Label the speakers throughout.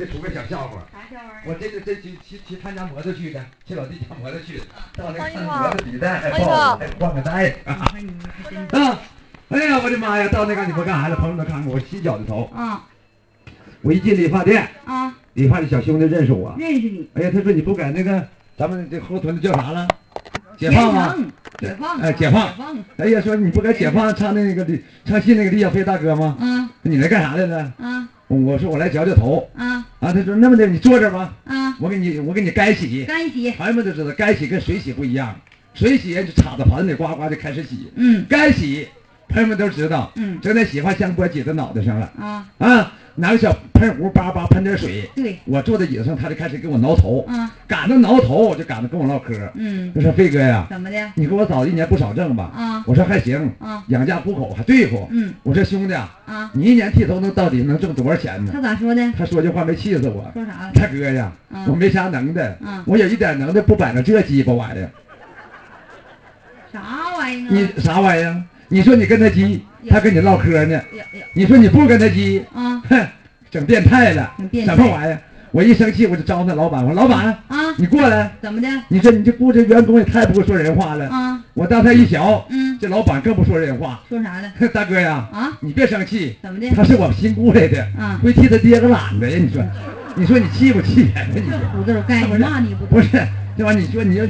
Speaker 1: 这出个小笑话，
Speaker 2: 啥笑话？
Speaker 1: 我这个这去去去他家摩托去的，去老弟家摩托去的，到那
Speaker 3: 王一
Speaker 1: 看
Speaker 3: 炮
Speaker 1: 摩托比赛，还抱还换个带啊啊！哎呀，我的妈呀！到那个你不干啥了？朋友们看看我洗脚的头，
Speaker 2: 啊
Speaker 1: 我一进理发店，
Speaker 2: 啊，
Speaker 1: 理发的小兄弟认识我，
Speaker 2: 认识你，
Speaker 1: 哎呀，他说你不改那个咱们这后屯的叫啥了？解放吗？
Speaker 2: 解放，
Speaker 1: 哎解放
Speaker 2: 解放，
Speaker 1: 哎呀，说你不该解放唱那个李唱戏那个李小飞大哥吗？
Speaker 2: 嗯
Speaker 1: 你来干啥来了？
Speaker 2: 啊
Speaker 1: 我说我来绞绞头
Speaker 2: 啊
Speaker 1: 啊。他说那么的，你坐这儿吧，
Speaker 2: 啊，
Speaker 1: 我给你我给你干洗。
Speaker 2: 干洗，
Speaker 1: 朋友们都知道，干洗跟水洗不一样，水洗就插到盆里呱呱就开始洗，
Speaker 2: 嗯
Speaker 1: 干洗朋友们都知道，
Speaker 2: 嗯
Speaker 1: 整点洗发香波挤到脑袋上了
Speaker 2: 啊，
Speaker 1: 啊，拿个小喷壶叭叭喷点水，
Speaker 2: 对，
Speaker 1: 我坐在椅子上，他就开始给我挠头，
Speaker 2: 啊
Speaker 1: 赶着挠头我就赶着跟我唠嗑，
Speaker 2: 嗯，
Speaker 1: 就说飞哥呀，
Speaker 2: 怎么的？
Speaker 1: 你给我找一年不少挣吧？
Speaker 2: 啊
Speaker 1: 我说还行，
Speaker 2: 啊
Speaker 1: 养家糊口还对付。
Speaker 2: 嗯
Speaker 1: 我说兄弟啊，
Speaker 2: 啊，
Speaker 1: 你一年剃头能到底能挣多少钱呢？
Speaker 2: 他咋说的？
Speaker 1: 他说句话没气死我，
Speaker 2: 说啥了？
Speaker 1: 大哥呀，
Speaker 2: 嗯
Speaker 1: 我没啥能耐，
Speaker 2: 嗯
Speaker 1: 我有一点能耐，不摆个这鸡巴玩意儿。
Speaker 2: 啥玩意儿啊？
Speaker 1: 你啥玩意儿？你说你跟他急，他跟你唠嗑呢。你说你不跟他急，
Speaker 2: 啊
Speaker 1: 哼，整变态了，什么玩意儿？我一生气我就招那老板，我说老板，
Speaker 2: 啊，
Speaker 1: 你过来。
Speaker 2: 怎么的？
Speaker 1: 你说你这雇这员工也太不会说人话了。
Speaker 2: 啊
Speaker 1: 我当他一瞧，
Speaker 2: 嗯，
Speaker 1: 这老板更不说人话。
Speaker 2: 说啥了？
Speaker 1: 大哥呀，
Speaker 2: 啊，
Speaker 1: 你别生气，
Speaker 2: 怎么的？
Speaker 1: 他是我们新雇来的，
Speaker 2: 啊
Speaker 1: 会替他爹个懒子呀。你说，你说你气不气人呢？你
Speaker 2: 这
Speaker 1: 说
Speaker 2: 胡子该骂你不
Speaker 1: 不是这玩意儿？你说你要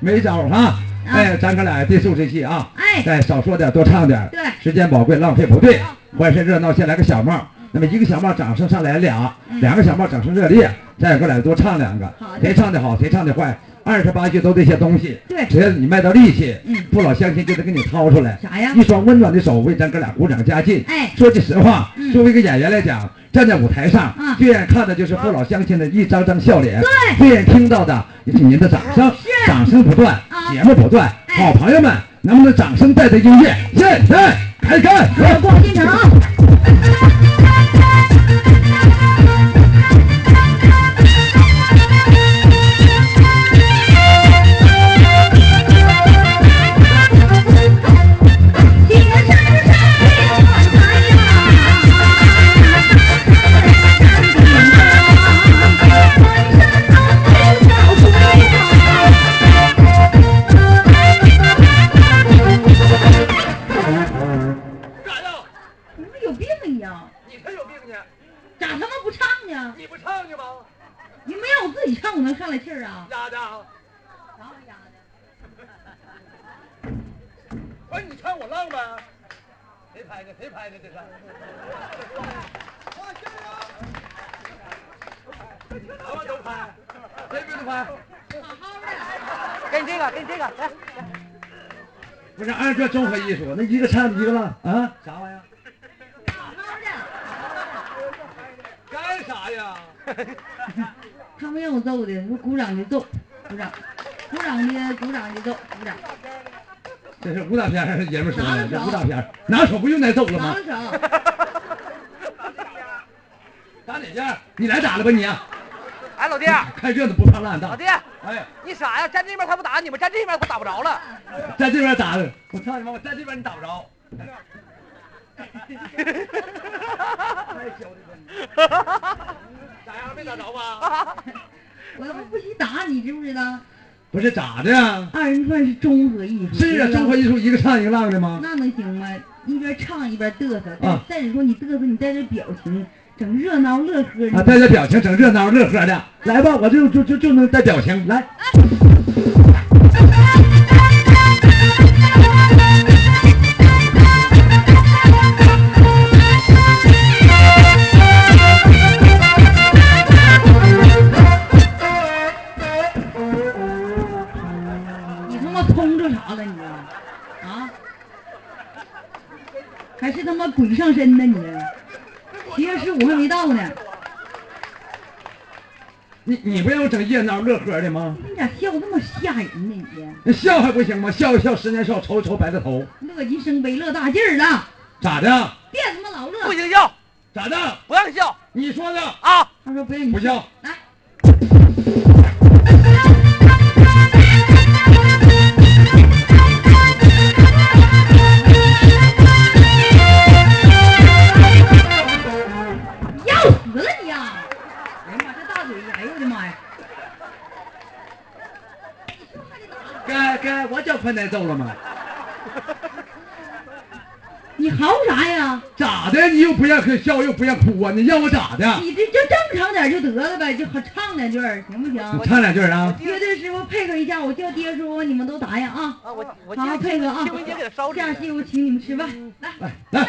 Speaker 1: 没招儿哈？
Speaker 2: 啊
Speaker 1: 哎，咱哥俩别受这气啊！
Speaker 2: 哎，
Speaker 1: 哎，少说点，多唱点。
Speaker 2: 对
Speaker 1: 时间宝贵，浪费不对。欢声热闹，先来个小帽。那么一个小帽掌声上来俩，
Speaker 2: 嗯
Speaker 1: 两个小帽掌声热烈。再哥俩多唱两个
Speaker 2: 好，
Speaker 1: 谁唱的好，谁唱的坏。二十八句都这些东西，
Speaker 2: 对
Speaker 1: 只要你卖到力气，
Speaker 2: 嗯
Speaker 1: 父老乡亲就得给你掏出来。
Speaker 2: 啥呀
Speaker 1: 一双温暖的手为咱哥俩鼓掌加劲。
Speaker 2: 哎
Speaker 1: 说句实话，
Speaker 2: 嗯
Speaker 1: 作为一个演员来讲，站在舞台上，
Speaker 2: 啊
Speaker 1: 最愿意看的就是父老乡亲的一张张笑脸，
Speaker 2: 对
Speaker 1: 最愿意听到的也是您的掌声，
Speaker 2: 是
Speaker 1: 掌声不断，
Speaker 2: 啊
Speaker 1: 节目不断。
Speaker 2: 哎
Speaker 1: 好朋友们，能不能掌声带着音乐？现在开干！
Speaker 2: 我逛进城。新
Speaker 1: 呢？你不唱去吗？
Speaker 2: 你们让我自己唱，我能上来气儿啊？
Speaker 1: 丫的，
Speaker 2: 啥玩意儿
Speaker 1: 不是你唱我浪呗？谁拍的？谁拍的？这是？我加油！什么都拍？谁不能拍？
Speaker 2: 好好的，
Speaker 3: 给你这个，给你这个，来，
Speaker 1: 不是按这综合艺术，那一个唱一个浪啊？啥玩意儿？
Speaker 2: 好好的。
Speaker 1: 干啥呀？
Speaker 2: 他们让我揍的，说鼓掌就揍，鼓掌，鼓掌的鼓掌就揍，鼓掌，
Speaker 1: 这是武打片还是爷们说的？这武打片拿手不用挨揍了吗
Speaker 2: 拿了？手，
Speaker 1: 打哪家？你来打了吧你？
Speaker 3: 哎，老弟，
Speaker 1: 看热闹不怕烂大。
Speaker 3: 老弟，
Speaker 1: 哎，
Speaker 3: 你傻呀？站这边他不打你吗，站这边他打不着了。
Speaker 1: 站这边打的，我操你妈！我站这边你打不着。咋样？没打着吧？
Speaker 2: 我要不不许打你，知不知道？
Speaker 1: 不是咋的呀？
Speaker 2: 二人转是综合艺术，
Speaker 1: 是啊，综合艺术一个唱一个浪的吗？
Speaker 2: 那能行吗？一边唱一边嘚瑟，再、
Speaker 1: 啊
Speaker 2: 再者说你嘚瑟，你带着表情，整热闹乐呵的。
Speaker 1: 啊，带着表情，整热闹乐呵的。来吧，我就就就就能带表情。来，
Speaker 2: 你妈鬼上身呢你？七月十五还没到呢，
Speaker 1: 你你不让我整热闹乐呵的吗？
Speaker 2: 你咋笑那么吓人呢你？
Speaker 1: 那笑还不行吗？笑一笑，十年少，愁一愁白了头。
Speaker 2: 乐极生悲，乐大劲儿了，
Speaker 1: 咋的？
Speaker 2: 别他妈老乐。
Speaker 3: 不行笑，
Speaker 1: 咋的？
Speaker 3: 不让笑
Speaker 1: 你说的
Speaker 3: 啊！
Speaker 2: 他说不让你
Speaker 1: 不笑。
Speaker 2: 来，我
Speaker 1: 叫宽带揍了吗？
Speaker 2: 你嚎啥呀？
Speaker 1: 咋的？你又不让笑，又不让哭啊？你让我咋的？
Speaker 2: 你这就正常点就得了呗，就好唱两句儿，行不行？
Speaker 1: 你 唱两句啊？
Speaker 2: 乐队师傅配合一下，我叫爹叔，你们都答应啊！
Speaker 3: 啊，我我
Speaker 2: 好好配合啊！
Speaker 3: 清明节给他烧纸
Speaker 2: 下期我请你们吃饭，来。
Speaker 1: 来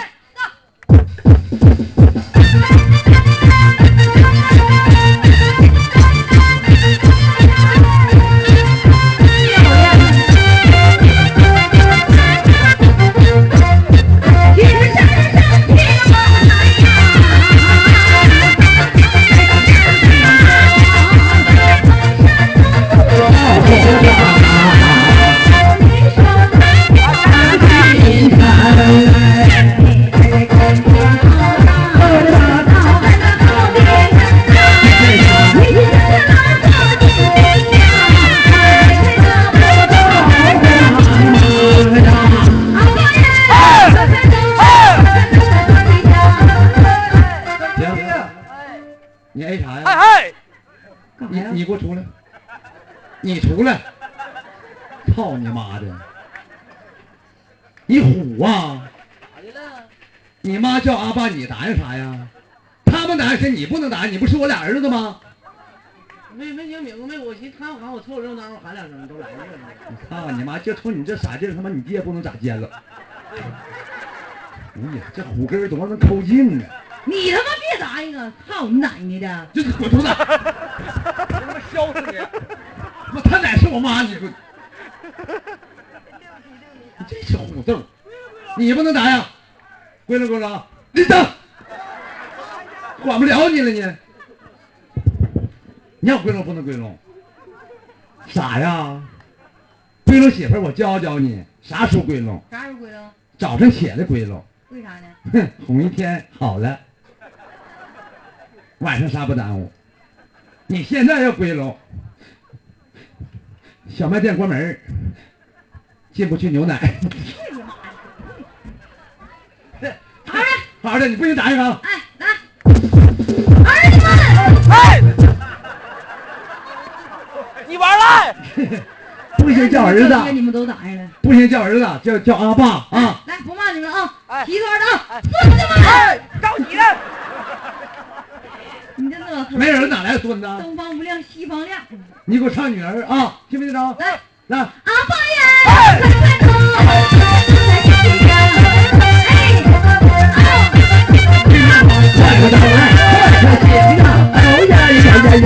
Speaker 1: 你虎啊！
Speaker 3: 咋的了？
Speaker 1: 你妈叫阿爸，你答应啥呀？他们答应谁？你不能答应，你不是我俩儿子吗？
Speaker 4: 没没听明白，我寻思他们喊我凑热闹，我喊两声都来了。
Speaker 1: 你看你妈！就冲你这傻劲儿，他妈你爹不能咋尖了。哎呀，这虎根儿多能抠劲呢！
Speaker 2: 你他妈别答应啊！操你奶奶的！
Speaker 1: 就是滚犊子！
Speaker 3: 我他妈削死你！
Speaker 1: 妈，他奶是我妈，你滚！你这小虎豆，你不能答应，归拢归拢，立正，管不了你了你。你要归拢不能归拢，傻呀？归拢媳妇儿，我教教你，啥时候归拢？
Speaker 2: 啥时候归拢？
Speaker 1: 早上起来归拢，
Speaker 2: 为啥呢？
Speaker 1: 哼，哄一天好了，晚上啥不耽误。你现在要归拢，小卖店关门儿，进不去牛奶。
Speaker 2: 去你妈的！好嘞，
Speaker 1: 好好的，你不行答应啊！
Speaker 2: 哎，来，儿子们，
Speaker 3: 哎，你玩赖！
Speaker 1: 不行叫儿子，
Speaker 2: 你们都答应了。
Speaker 1: 不行叫儿子，叫叫阿爸啊！
Speaker 2: 来，不骂你们啊！
Speaker 3: 哎
Speaker 2: 齐团的啊
Speaker 3: 哎，
Speaker 2: 孙子们，
Speaker 3: 哎，着急了！
Speaker 2: 你这乐呵。
Speaker 1: 没人哪来的孙子？
Speaker 2: 东方不亮西方亮，
Speaker 1: 你给我唱女儿啊，听没听着？
Speaker 2: 来，
Speaker 1: 来，
Speaker 2: 阿爸呀，快快走，来家家，哎，哦。
Speaker 1: 快快到来，快快请啊！哎呀呀呀呀！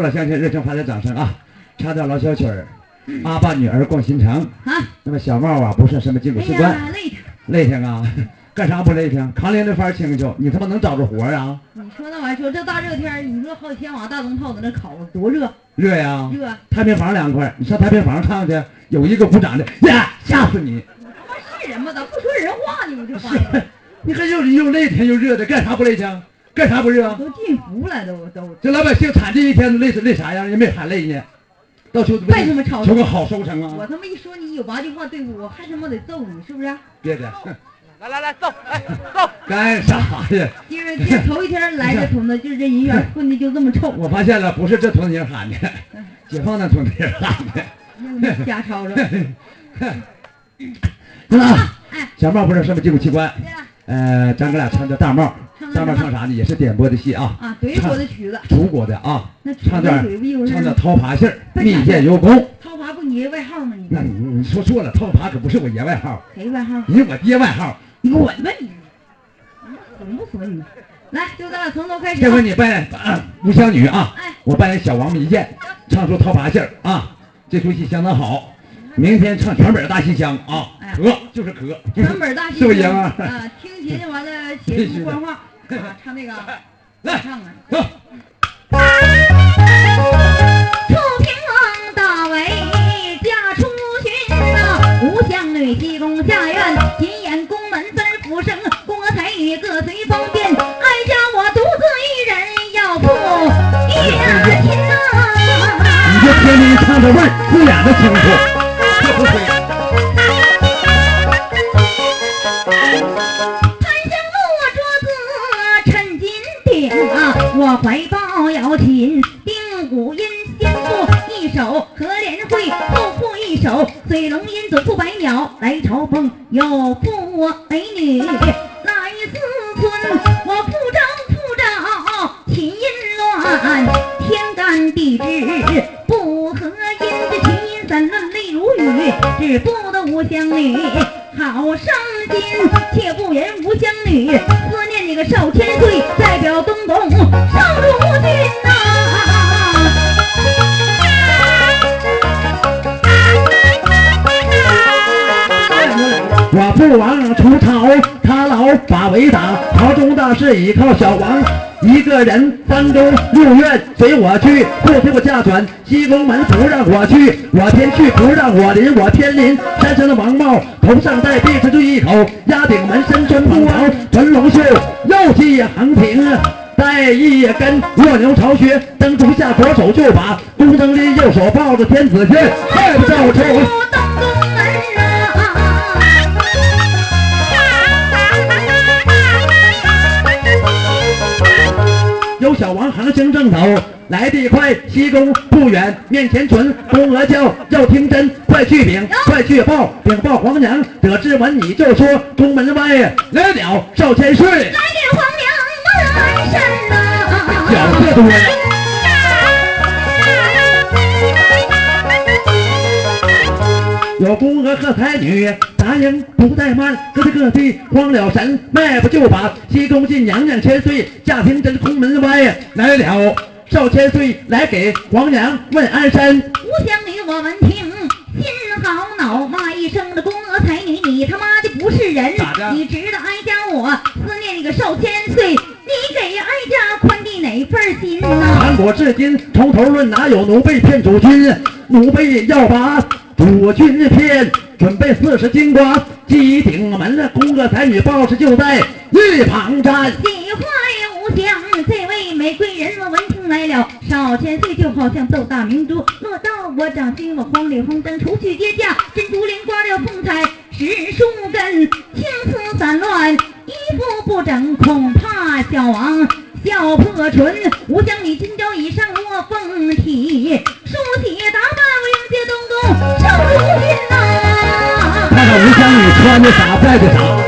Speaker 1: 父老乡亲热情发点掌声啊！唱段老小曲儿，阿爸女儿逛新城。
Speaker 2: 啊，
Speaker 1: 那么小帽啊，不是什么进
Speaker 2: 哎
Speaker 1: 口士官，
Speaker 2: 呀，累挺。
Speaker 1: 累挺啊，干啥不累挺？扛连着番清秋，你他妈能找着活儿啊？
Speaker 2: 你说那玩意儿，说这大热天儿，你说好几天往大灯泡在那烤，多热
Speaker 1: 热呀！
Speaker 2: 热。
Speaker 1: 太平房凉快，你上太平房看看去，有一个鼓掌的，呀，吓死你！
Speaker 2: 他妈是人吗？咋不说人话呢？我就发现。
Speaker 1: 你还又又累挺又热的，干啥不累挺？干啥不是啊？
Speaker 2: 都进服了，都都。
Speaker 1: 这老百姓惨这一天累死累啥样？也没喊累呢，到求
Speaker 2: 为什么吵
Speaker 1: 求个好收成啊！
Speaker 2: 我他妈一说你有八句话对付我，还他妈得揍你，是不是？
Speaker 1: 别的，
Speaker 3: 来来来，走，哎，走。
Speaker 1: 干啥呀？
Speaker 2: 因为今儿头一天来这屯子，就是这人缘混的就这么臭，
Speaker 1: 我发现了，不是这屯子人喊的，解放那屯子人喊的。
Speaker 2: 瞎吵吵。
Speaker 1: 知道吧？
Speaker 2: 哎，
Speaker 1: 小帽不是什么技术器官，
Speaker 2: 对了
Speaker 1: 呃，咱哥俩唱这大帽，大帽唱啥呢？也是点播的戏啊，
Speaker 2: 啊，怼我的曲子，
Speaker 1: 楚国的啊，
Speaker 2: 那
Speaker 1: 唱点唱点掏耙戏儿，密饯有功。
Speaker 2: 涛爬不你爷外号吗？你
Speaker 1: 那你你说错了，掏耙可不是我爷外号，
Speaker 2: 谁外号？
Speaker 1: 你我爹外号。
Speaker 2: 你滚吧你！损不滚你？来，就咱俩从头开始啊。
Speaker 1: 这回你扮啊吴湘女啊
Speaker 2: 哎，
Speaker 1: 我扮演小王蜜饯，唱出掏耙戏儿啊，这出戏相当好。明天唱全本大戏腔啊
Speaker 2: 哎，
Speaker 1: 可就是咳。
Speaker 2: 全本大戏
Speaker 1: 是不是爷们儿？
Speaker 2: 啊，听琴完了写出官话 啊，唱那个
Speaker 1: 来
Speaker 2: 唱啊。
Speaker 1: 走。
Speaker 2: 楚平王大为嫁出巡呐，吴相女西宫下院，金眼宫门字儿复生，宫娥才女各随方便，哀家我独自一人要赴远亲
Speaker 1: 你就。天天唱这味儿，自然的清楚，人。三宫六院随我去，不听我下传，西宫门不让我去，我偏去不让我临，我偏临。山上的王帽，头上戴碧池一口，压顶门身穿蟠袍，纯龙袖，右系横平。带一根卧牛巢穴，灯烛下左手就把宫灯拎，右手抱着天子剑，快不照
Speaker 2: 出
Speaker 1: 行正走，来得快，西宫不远，面前存宫娥叫，要听真，快去禀，快去报，禀报皇娘，得知闻你就说，宫门外来了少千岁，
Speaker 2: 来禀皇娘满身呐！
Speaker 1: 角色多有宫娥和才女，答应不怠慢，各地各地慌了神，迈步就把西宫进娘娘千岁，驾听真宫门外来了少千岁，来给皇娘问安身。
Speaker 2: 吴香女，我闻听心好恼，骂一声的宫娥才女，你他妈的不是人
Speaker 1: 咋的！
Speaker 2: 你知道哀家我思念你个少千岁，你给哀家宽的哪份心呐？
Speaker 1: 韩国至今从头论，哪有奴婢骗主君？奴婢要把主君骗，准备四十金瓜，鸡顶门了，宫娥才女报时就在一旁站。
Speaker 2: 喜欢无香，这位玫瑰人，我闻听来了，少千岁就好像豆大明珠，落到我掌心，我慌里慌张，除去阶架，珍珠莲刮了凤彩十数根，青丝散乱，衣服不整，恐怕小王。笑破唇，吴江你今朝已上卧凤体，梳洗打扮，我迎接东宫少如君呐、
Speaker 1: 看看吴江女穿的啥，戴的啥。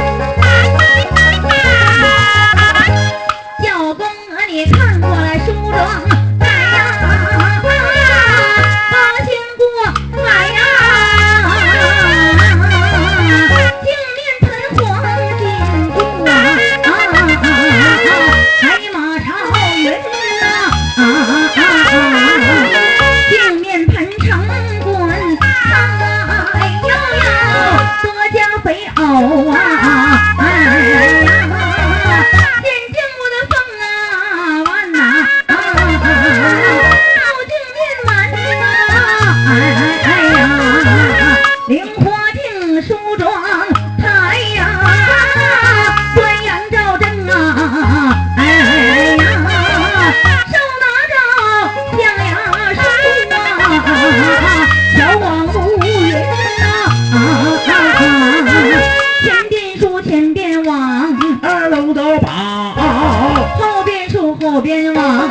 Speaker 2: 天王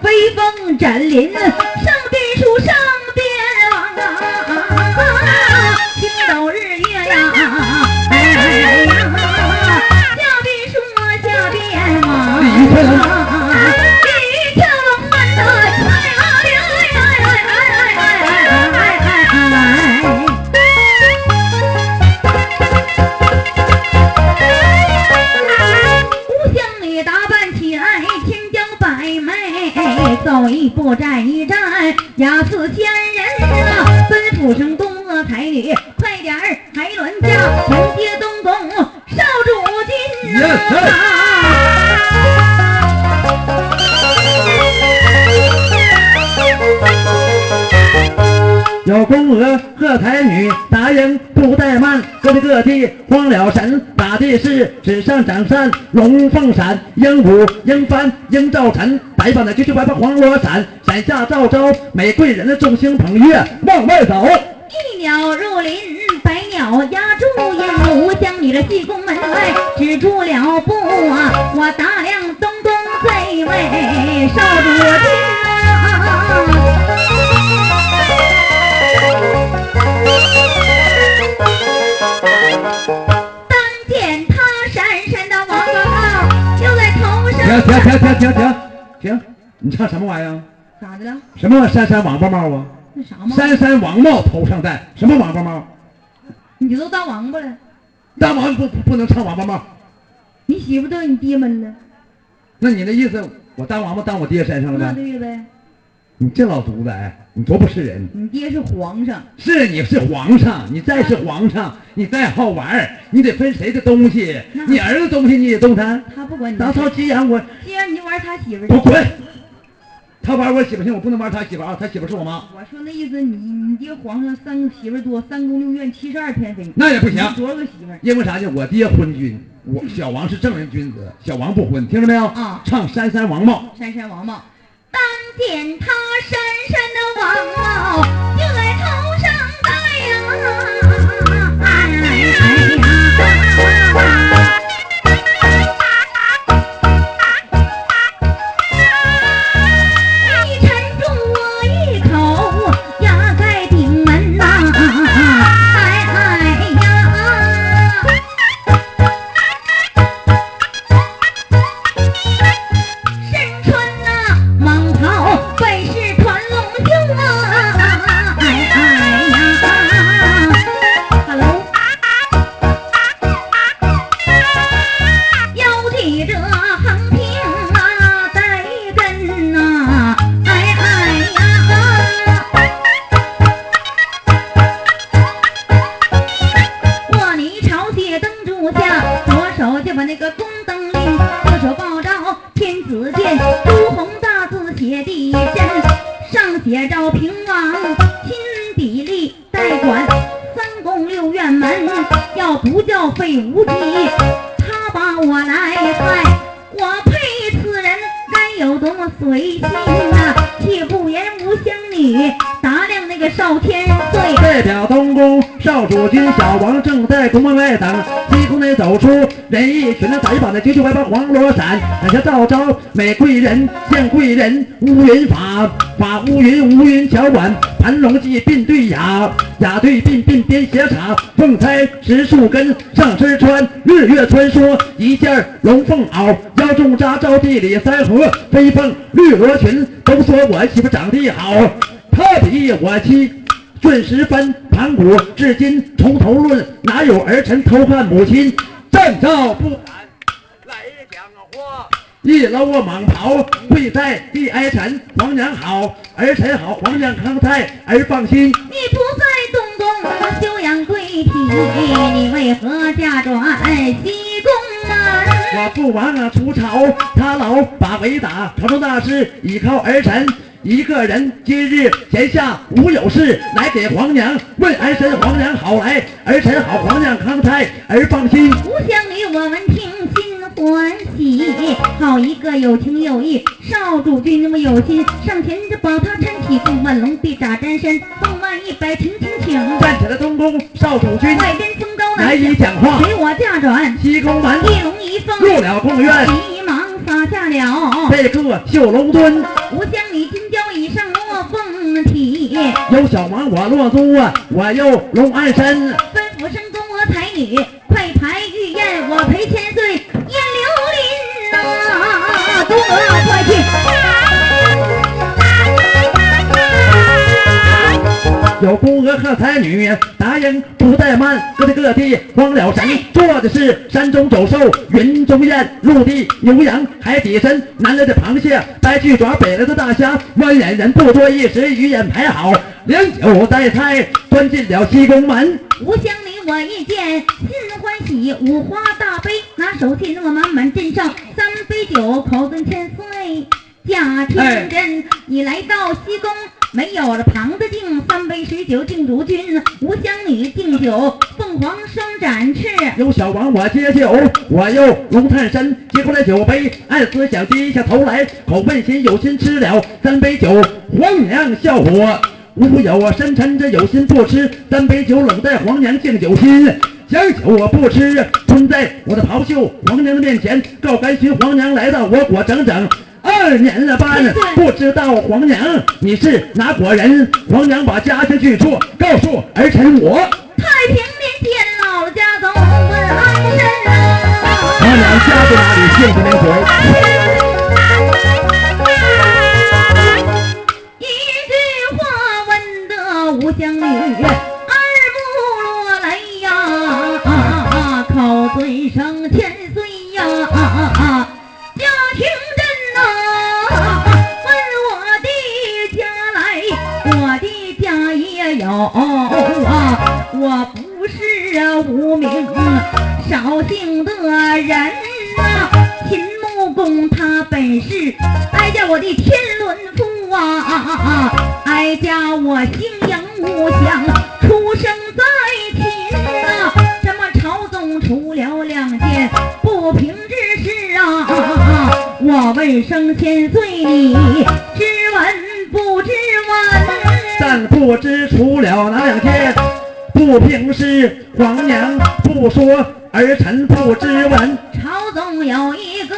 Speaker 2: 飞风斩林。上
Speaker 1: 长扇，龙凤闪，鹦鹉、鹰帆、鹰照尘，白发的九九白发黄罗伞，伞下照招美贵人的众星捧月往外走。
Speaker 2: 一鸟入林，百鸟压住鹦鹉，将你的西宫门外止住了步啊！我打量东宫这位少主
Speaker 1: 停停停！你唱什么玩意儿？
Speaker 2: 咋的了？
Speaker 1: 什么山山王八帽啊？
Speaker 2: 那啥吗？
Speaker 1: 山山王帽头上戴，什么王八帽？
Speaker 2: 你都当王八了，
Speaker 1: 当王不不不能唱王八帽？
Speaker 2: 你媳妇都你爹闷了，
Speaker 1: 那你那意思，我当王八当我爹身上了
Speaker 2: 那
Speaker 1: 呗？
Speaker 2: 对了呗？
Speaker 1: 你这老犊子哎，你多不是人！
Speaker 2: 你爹是皇上。
Speaker 1: 是你是皇上，你再是皇上，你再好玩，你得分谁的东西。你儿子东西你也动弹。
Speaker 2: 他不管你
Speaker 1: 曹操急眼我，
Speaker 2: 既然你就玩他媳妇
Speaker 1: 我滚！他玩我媳妇行，我不能玩他媳妇啊！他媳妇是我妈，
Speaker 2: 我说那意思你你爹皇上三个媳妇多，三宫六院七十二偏妃，
Speaker 1: 那也不行
Speaker 2: 多少个媳妇？
Speaker 1: 因为啥呢？我爹昏君，我小王是正人君子，小王不昏，听着没有？
Speaker 2: 啊
Speaker 1: 唱山山王帽，
Speaker 2: 山山王帽，当见他山山的王帽就在头上戴呀，
Speaker 1: 罗伞，伞下照招美贵人见贵人，乌云法法乌云乌云桥管，盘龙记并对雅，雅对并并编斜插，凤钗十树根上身穿日月穿梭，一件龙凤袄，腰中扎招地里三合，飞凤绿罗裙，都说我媳妇长得好，特比我妻。顺时分盘古，至今从头论，哪有儿臣偷看母亲？战照不，一搂我蟒袍，跪在地哀臣。皇娘好，儿臣好，皇娘康泰，儿放心。
Speaker 2: 你不在东宫休养贵体，你为何嫁转西宫门？
Speaker 1: 我父王啊出朝，他老把围打，朝中大事倚靠儿臣一个人。今日闲下无有事，来给皇娘问儿臣，皇娘好来，儿臣好，皇娘康泰，儿放心。
Speaker 2: 故乡里我闻听欢喜，好一个有情有义少主君那么有心，上前就保他搀起，凤万龙臂打沾身，凤万一百请请请，
Speaker 1: 站起来，东宫少主君，
Speaker 2: 外边风高
Speaker 1: 来
Speaker 2: 难
Speaker 1: 以讲话。
Speaker 2: 随我嫁转
Speaker 1: 西宫门
Speaker 2: 一龙一凤，
Speaker 1: 入了宫院，
Speaker 2: 急忙撒下了。
Speaker 1: 这个绣龙墩，
Speaker 2: 吾将你金雕椅上落凤体，
Speaker 1: 有小王我落珠啊，我又龙安身。
Speaker 2: 吩咐声才女，快排玉燕，我陪千岁宴流林呐、宫娥快去。
Speaker 1: 有宫娥和才女，答应不怠慢，各地各地慌了神，做的是山中走兽，云中雁，陆地牛羊，海底参，南来的螃蟹，白巨爪，北来的大虾，弯眼人不多一时，鱼眼排好，良酒带菜，端进了西宫门。
Speaker 2: 吾乡里我一见，心欢喜，五花大杯，拿手信我满满斟上三杯酒，口尊千岁。贾天真，你来到西宫，没有了旁的敬，三杯水酒敬主君。吾乡女敬酒，凤凰双展翅。
Speaker 1: 有小王我接酒，我又龙探身，接过来酒杯，暗思想低下头来，口问心有心吃了三杯酒，皇娘笑我无有啊，深沉着有心不吃三杯酒，冷待皇娘敬酒心。将酒我不吃，蹲在我的袍袖皇娘的面前告甘寻。皇娘来到我国整整二年了吧，不知道皇娘你是哪国人？皇娘把家乡去处告诉儿臣我。
Speaker 2: 太平年间，老家总问安身啊。
Speaker 1: 皇娘家在哪里？姓不名谁？
Speaker 2: 一句话问得吾乡女二目落泪呀，口尊声千我的家也有啊，我不是无名少姓的人呐，秦穆公他本是哀家我的天伦父啊，哀家我姓杨无相，出生在秦呐，这么朝中出了两件不平之事啊，我问声千岁你？
Speaker 1: 但不知除了哪两件不平事，皇娘不说，儿臣不知闻。
Speaker 2: 朝中有一个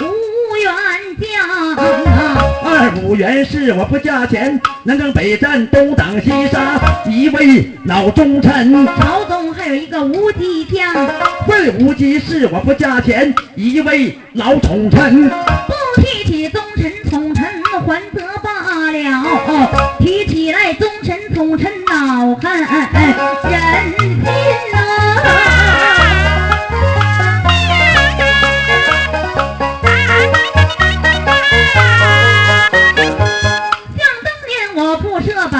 Speaker 2: 吴元将啊，
Speaker 1: 二五元是我不嫁钱，南征北战，东挡西杀，一位老忠臣。
Speaker 2: 朝中还有一个吴姬将，
Speaker 1: 魏无忌是我不嫁钱，一位老宠臣。
Speaker 2: 不提起忠臣还则罢了，提起来忠臣宠臣恼恨人心呐、想当年我不设百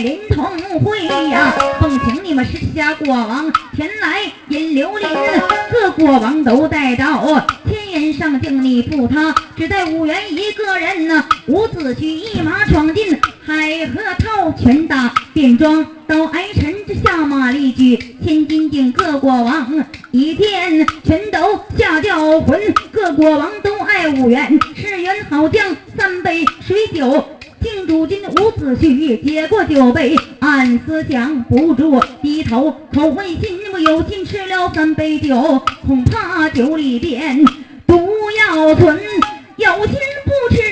Speaker 2: 灵同会呀，奉请你们十七家国王前来引流林，各国王都带到，上敬你负他，只带五元一个人呢。伍子胥一马闯进海河套，拳打便装到挨臣之下马力举，千斤顶各国王一天全都下吊魂，各国王都爱五元，是元好将，三杯水酒。敬主君伍子胥接过酒杯，暗思想不住低头，口问心我有心吃了三杯酒，恐怕酒里边毒药存，有心不吃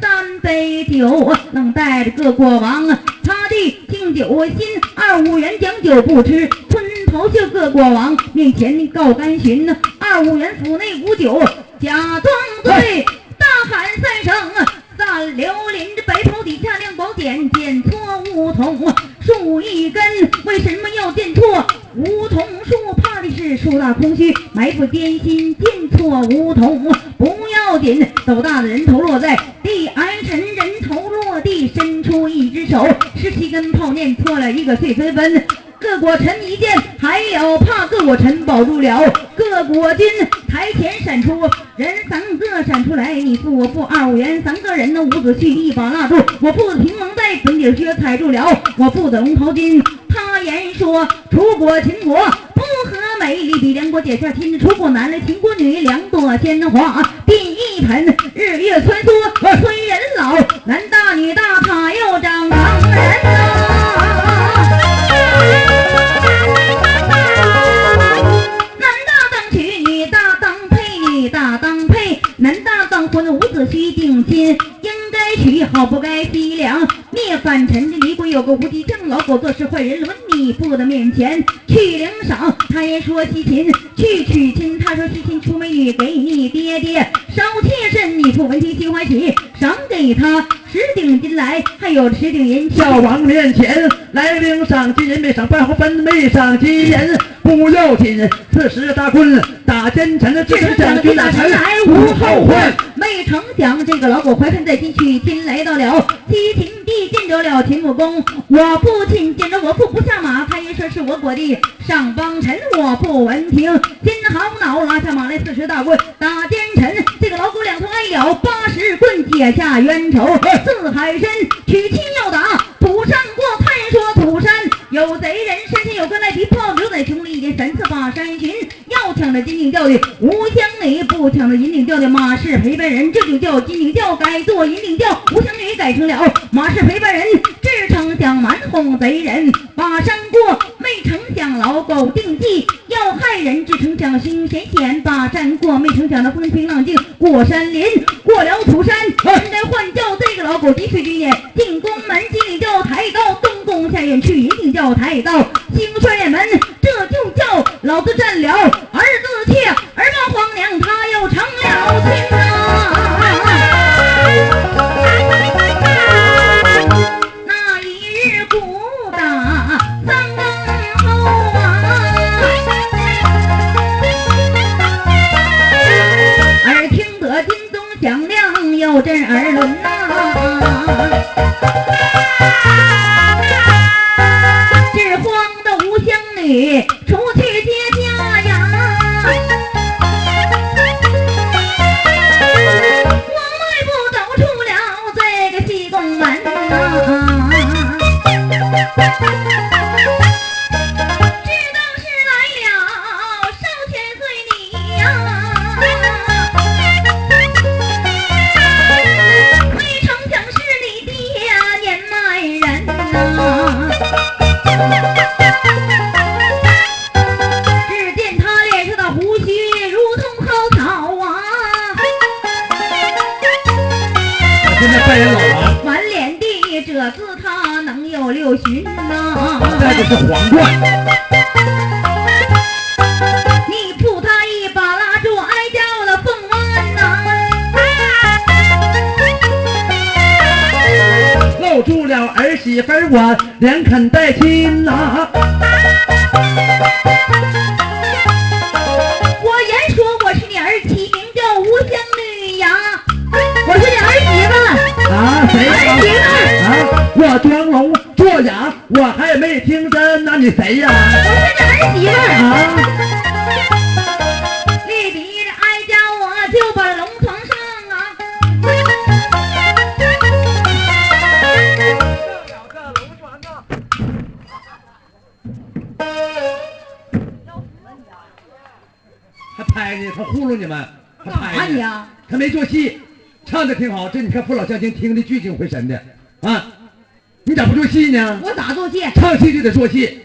Speaker 2: 三杯酒，能带着各国王他的敬酒心，二五元将酒不吃，吞头就各国王面前告甘寻，二五元府内无酒，假装醉，大喊三声。散流林这白袍底下亮宝剑，剑错梧桐树一根，为什么要剑错梧桐树？怕的是树大空虚，埋伏艰辛，剑错梧桐不要紧，斗大的人头落在地，哀臣人头落地，伸出一只手，十七根炮念错了一个碎纷纷。各国臣一见，还有怕各国臣保住了。各国军台前闪出人三个，闪出来，你负我负二五元三个人呢。五子胥一把拉住，我负子平王带准底靴踩住了，我负子龙袍金。他言说楚国秦国不和美丽，比梁国姐下亲，楚国男来秦国女，两朵鲜花第一盆，日月穿梭催人老，男大女大他又长成人应该娶好不该凄凉。灭反臣的李鬼有个无敌将，老狗做事坏人轮你不得面前去领赏。他也说西秦去娶亲，他说西秦出美女给你爹爹烧贴身，你不闻听心欢喜，赏给他十锭金来，还有十锭银
Speaker 1: 孝。王面前来领赏金人没赏，半红分没赏金人不要紧。四十大棍打奸臣，这是将军打臣来无后患。
Speaker 2: 没成想这个老狗怀恨在心，娶亲来到了西秦地，见着了秦穆公。我父亲见着我父不下马，他一说是我国的上邦臣，我不闻听。金好恼，拉下马来四十大棍打奸臣。这个老狗两头挨了八十棍，解下冤仇。四海参娶亲要打，土上过。探说土山有贼人，山前有个赖皮炮，牛仔穷了一连三次把山寻，要抢着金顶吊的吴香女，不抢着银顶吊的马氏陪伴人，这就叫金顶吊改做银顶吊，吴香女改成了马氏陪伴人，只成想瞒哄贼人把山过，没成想老狗定计要害人，只成想凶险险把战过，没成想那风平浪静过山林，过了土山，人来换叫这个老狗急催军也进宫门，金顶吊抬到东宫下院去，一定叫抬到兴帅门，这就叫老子占了儿子妾，儿郎皇娘他
Speaker 1: 肯带亲呐、听的聚精会神的啊，你咋不做戏呢？
Speaker 2: 我咋做戏？
Speaker 1: 唱戏就得做戏，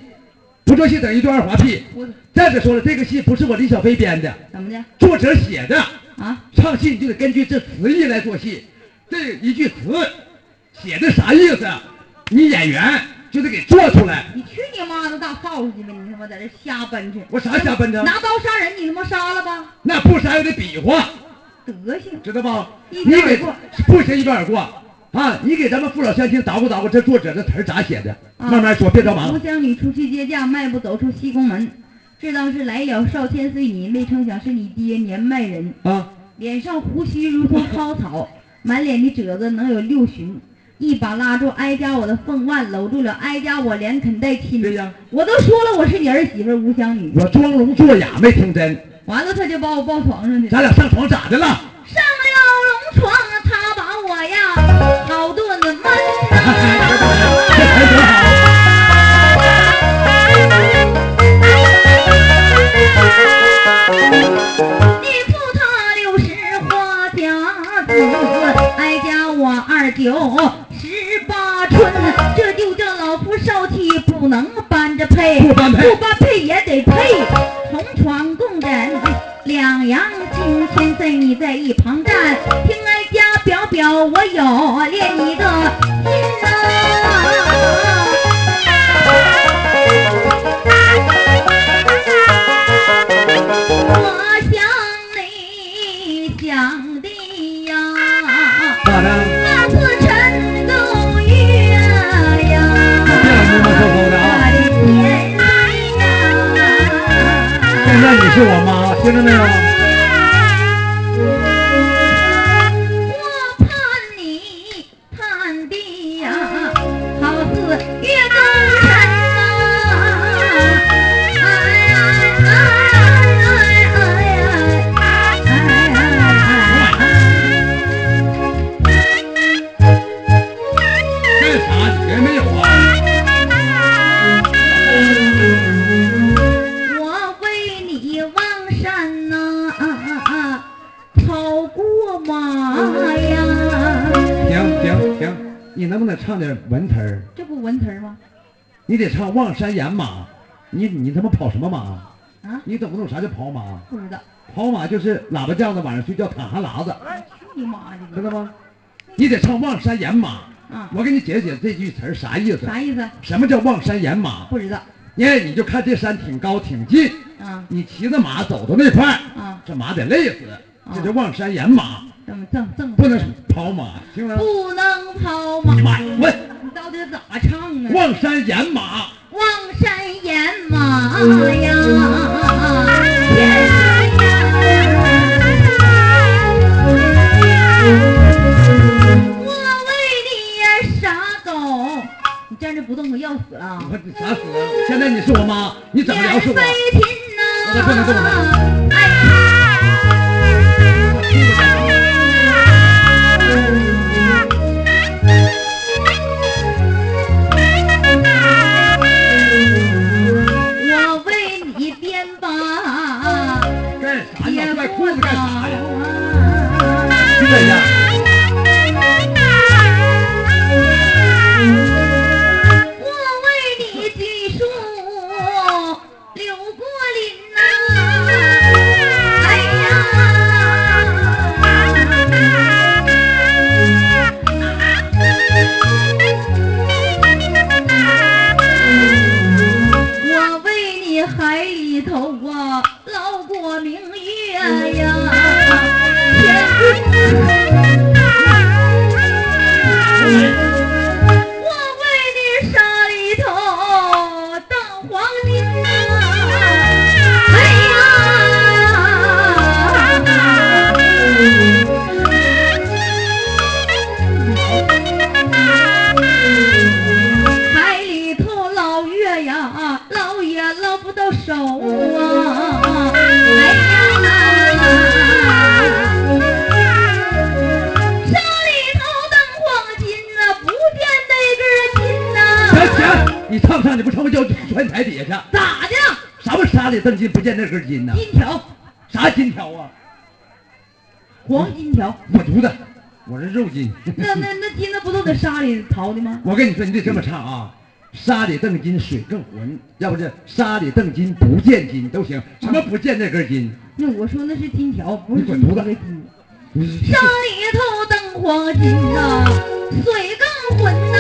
Speaker 1: 不做戏等于做二滑屁。
Speaker 2: 我
Speaker 1: 再者说了，这个戏不是我李小飞编的，
Speaker 2: 怎么的
Speaker 1: 作者写的。
Speaker 2: 啊？
Speaker 1: 唱戏你就得根据这词义来做戏，这一句词写的啥意思，你演员就得给做出来。
Speaker 2: 你去你妈的大臊子去吧！你他妈在这瞎奔去，
Speaker 1: 我啥瞎奔腾？
Speaker 2: 拿刀杀人，你他妈杀了吧？
Speaker 1: 那不杀也得比划，
Speaker 2: 德行！
Speaker 1: 知道吧？
Speaker 2: 一
Speaker 1: 你给
Speaker 2: 过
Speaker 1: 不行一边而过啊！你给咱们父老乡亲捣鼓捣鼓，这作者这词儿咋写的？
Speaker 2: 啊
Speaker 1: 慢慢说，别着
Speaker 2: 吴
Speaker 1: 忙。
Speaker 2: 香女出去接驾，迈步走出西宫门，知道是来了少千岁你，没成想是你爹年迈人，
Speaker 1: 啊，
Speaker 2: 脸上胡须如同蒿草，满脸的褶子能有六旬。一把拉住哀家我的凤腕，搂住了哀家我连啃带亲。
Speaker 1: 对呀，
Speaker 2: 我都说了我是你儿媳妇吴香女，
Speaker 1: 我装聋作哑没听真，
Speaker 2: 完了他就把我抱床上去了。
Speaker 1: 咱俩上床咋的了？
Speaker 2: 上了龙床，他把我呀好顿闷
Speaker 1: 这
Speaker 2: 呐、
Speaker 1: 词儿多好。
Speaker 2: 他六十花甲子，哀家我二九十八春，不能搬着配，
Speaker 1: 不般配。
Speaker 2: 不般配也得配，同床共枕，两阳金千岁你在一旁站，听哀家表表我有恋你
Speaker 1: 是
Speaker 2: 望山
Speaker 1: 掩马。你你他妈跑什么马？
Speaker 2: 啊，
Speaker 1: 你懂不懂啥叫跑马？
Speaker 2: 不知道。
Speaker 1: 跑马就是喇叭叫的晚上睡觉淌哈喇子，
Speaker 2: 去你妈的！
Speaker 1: 知道吗？你得唱望山掩马。
Speaker 2: 啊，
Speaker 1: 我给你解释这句词儿啥意思？
Speaker 2: 啥意思？
Speaker 1: 什么叫望山掩马？
Speaker 2: 不知道。
Speaker 1: 因为你就看这山挺高挺近，
Speaker 2: 啊
Speaker 1: 你骑着马走到那块儿，
Speaker 2: 啊，
Speaker 1: 这马得累死，这叫望山掩马，
Speaker 2: 这么正正
Speaker 1: 不能跑马，听吗？
Speaker 2: 不能跑马
Speaker 1: 你。妈，我
Speaker 2: 你到底咋唱啊？
Speaker 1: 望山掩马，
Speaker 2: 望山野马呀，我为你呀傻狗，你站着不动，我要死了。
Speaker 1: 我你啥死？现在你是我妈，你怎么聊是我？
Speaker 2: 飞禽呐，
Speaker 1: 我这不能动了对呀，
Speaker 2: 里
Speaker 1: 瞪金，不见那根筋呢？
Speaker 2: 金条，
Speaker 1: 啥金条啊？
Speaker 2: 黄金条，
Speaker 1: 我犊子，我是肉筋。
Speaker 2: 那那那金子不都在沙里淘的吗？
Speaker 1: 我跟你说，你得这么唱啊。沙里瞪金水更浑，要不是沙里瞪金不见金都行。什么不见那根金？
Speaker 2: 那我说那是金条，不是
Speaker 1: 你滚犊子。
Speaker 2: 沙里头瞪黄金呐、水更浑呐、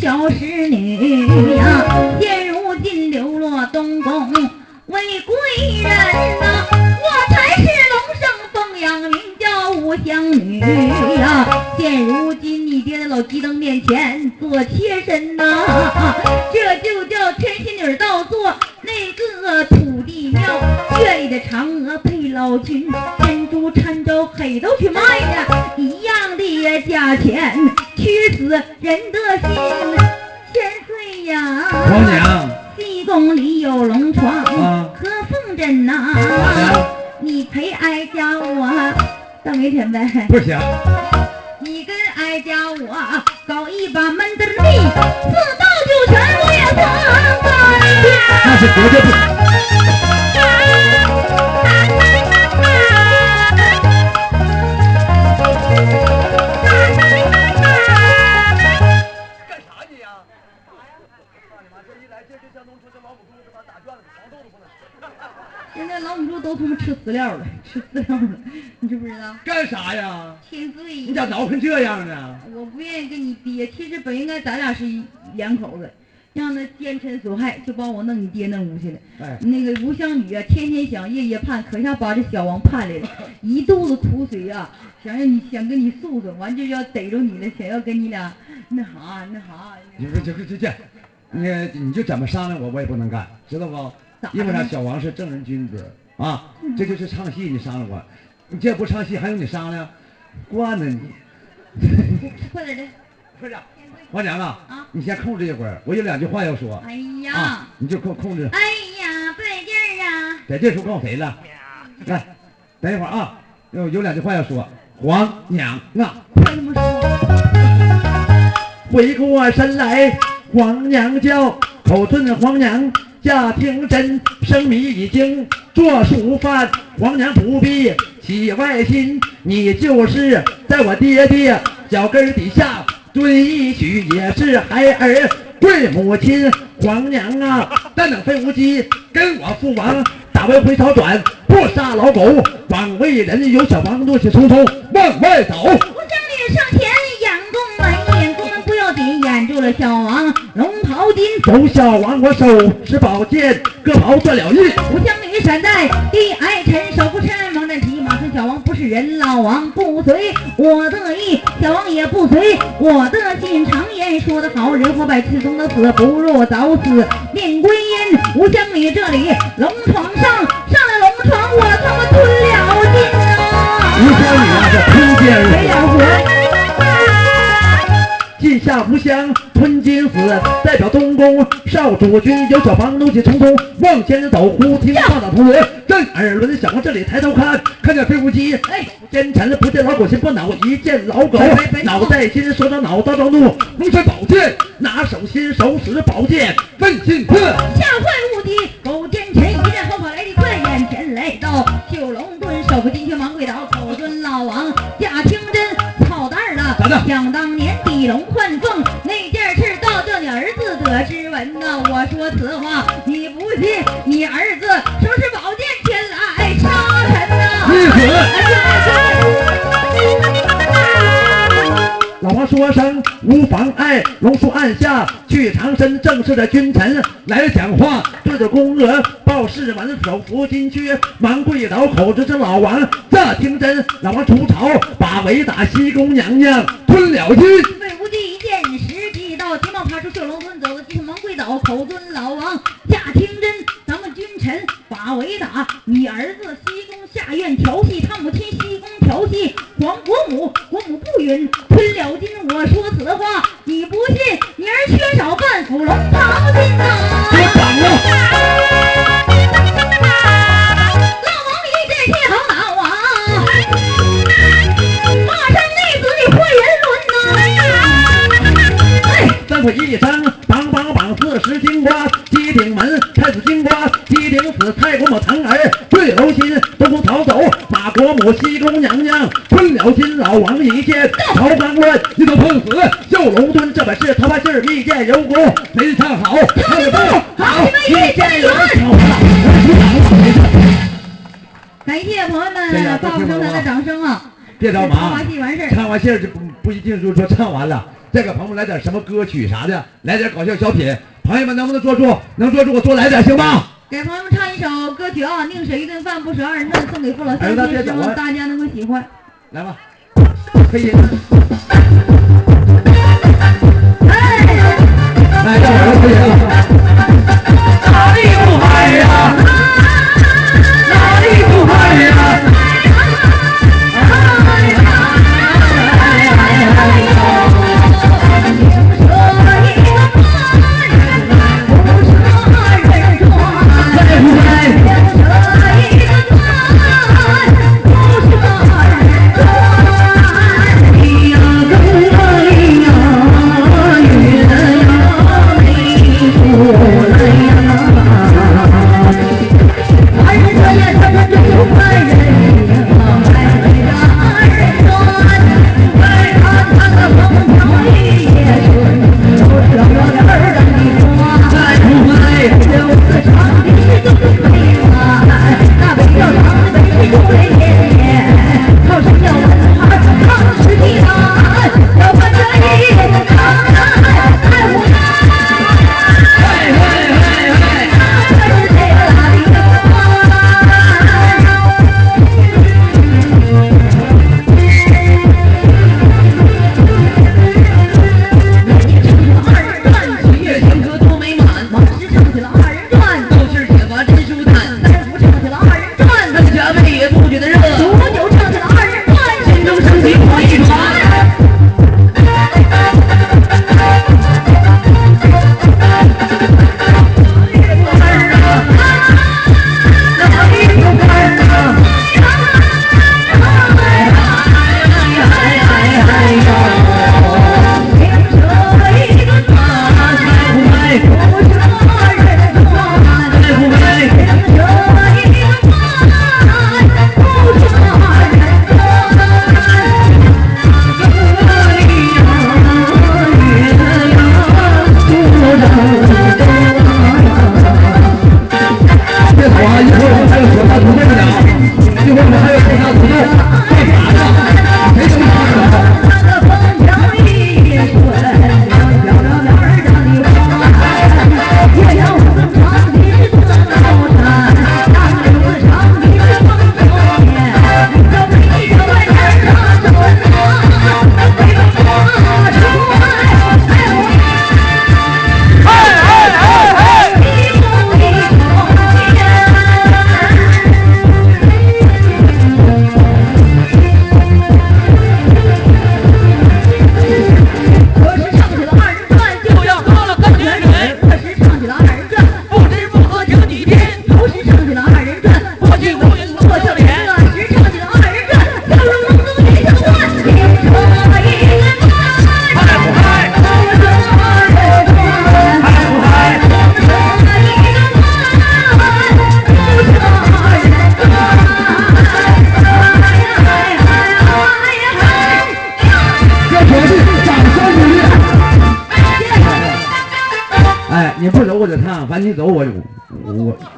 Speaker 2: 小使女呀，现如今流落东宫为贵人
Speaker 1: 不行，
Speaker 2: 岁
Speaker 1: 你，咋挠成这样呢？
Speaker 2: 我不愿意跟你爹，其实本应该咱俩是一两口子，让他奸臣所害，就把我弄你爹那屋去了。
Speaker 1: 哎，
Speaker 2: 那个吴湘女啊，天天想，夜夜盼，可下把这小王盼来了，一肚子苦水啊，想让你想跟你诉诉，完就要逮着你了，想要跟你俩那啥那啥。
Speaker 1: 你说这个这这，你你就怎么商量我，我也不能干，知道不？因为啥？小王是正人君子啊，这就是唱戏，你商量我，你这不唱戏还用你商量？惯着你。
Speaker 2: 快点的！
Speaker 1: 快点，王娘啊，
Speaker 2: 啊
Speaker 1: 你先控制一会儿，我有两句话要说
Speaker 2: 哎呀
Speaker 1: 啊，，你就控控制。
Speaker 2: 哎呀，不得劲儿啊！
Speaker 1: 在这时候告诉谁了？来，等一会儿啊，有有两句话要说。黄娘啊，
Speaker 2: 快这么说。
Speaker 1: 回过神来，黄娘叫，口尊黄娘家庭真，生米已经做熟饭，黄娘不必起外心，你就是在我爹爹脚跟底下蹲一曲，也是孩儿贵母亲。黄娘啊，但等费无忌跟我父王打完回朝转，不杀老狗，枉为人。有小王怒气冲冲往外走。
Speaker 2: 小王龙袍金。
Speaker 1: 走小王，我手持宝剑，割袍断了玉。
Speaker 2: 吴将女闪在地矮臣，手不趁猛战骑马村。小王不是人，老王不随我的意，小王也不随我的心。常言说得好，人活百次终得死，不若早死命归阴。吴将军这里龙床上，上了龙床，我他妈吞了金啊！
Speaker 1: 吴湘女啊，这吞奸
Speaker 2: 没了
Speaker 1: 死，
Speaker 2: 活。
Speaker 1: 进下无香吞金子，代表东宫少主君。有小房怒气冲冲往前走，忽听话打铜锣震耳轮。小王这里抬头看，看见飞无机，哎，奸臣不见老狗心不恼，一见老狗脑袋心，手掌脑刀着怒，龙泉宝剑拿手心，手使宝剑问进刺。
Speaker 2: 吓坏无敌，狗奸臣一阵后跑来得快，眼前来到九龙墩，手扶金雀忙跪倒，口尊老王假听真操蛋了。想当年底龙换凤儿子得知闻呐。我说此话你不信，你儿子收拾宝剑前来杀臣呐。
Speaker 1: 老王说声无妨碍，龙叔按下去长身，正式的君臣来讲话，对着宫娥报事完手扶金靴，忙跪倒，口指着老王这听真。老王出朝，把围打西宫娘娘吞了金。
Speaker 2: 魏无忌一见时机到，急忙爬出绣龙村，走到地上忙跪倒，口尊老王驾听真。咱们君臣把为打，你儿子西宫下院调戏他母亲，西宫调戏皇国母，国母不允，吞了金。我说此话
Speaker 1: 母，西宫娘娘，吞了金，老王一见，朝纲乱，一头碰死，笑龙尊，这本是桃花信儿，一见有功，没唱好，唱的不好，一见有功，
Speaker 2: 感谢朋友
Speaker 1: 对呀
Speaker 2: 们报复生财的掌声啊！
Speaker 1: 别着
Speaker 2: 忙唱完，戏完事儿，
Speaker 1: 唱完戏就不不一定就说唱完了，再给朋友们来点什么歌曲啥的，来点搞笑小品，朋友们能不能坐住？能坐住我多来点行吗？
Speaker 2: 宁舍一顿饭，不舍二人顿》，送给父老乡亲，希望大家能够喜欢。
Speaker 1: 来吧，可以。
Speaker 2: 哎，
Speaker 1: 来，让我来可以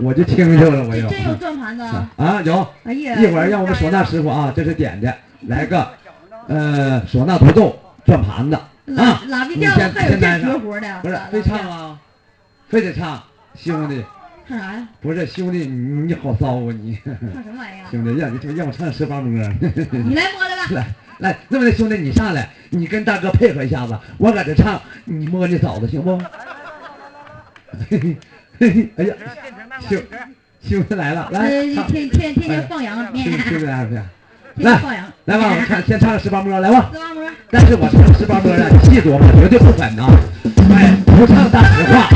Speaker 1: 我就听去了，我就
Speaker 2: 这真有转盘子啊！
Speaker 1: 啊有，
Speaker 2: 哎呀，
Speaker 1: 一会儿让我们唢呐师傅啊，这是点的，来个呃唢呐独奏转盘子啊，
Speaker 2: 拉皮调还有这绝活的，
Speaker 1: 不是
Speaker 2: 拉
Speaker 1: 非唱啊，非得唱，兄弟
Speaker 2: 唱 啥呀？
Speaker 1: 不是兄弟你你好骚啊你，
Speaker 2: 唱什么玩意儿？
Speaker 1: 兄弟让你让我唱十八摸。
Speaker 2: 你来摸来吧。
Speaker 1: 来来，这么的兄弟，你上来，你跟大哥配合一下子，我搁这唱，你摸你嫂子行不？哎呀，兄兄弟来了，来
Speaker 2: 天天天天放羊，
Speaker 1: 兄
Speaker 2: 天天
Speaker 1: 来
Speaker 2: 放羊，
Speaker 1: 来吧，我唱先唱个十八摸，来吧。
Speaker 2: 四八摸，
Speaker 1: 但是我唱十八摸啊，你记住我绝对不粉啊！哎，不唱大实话，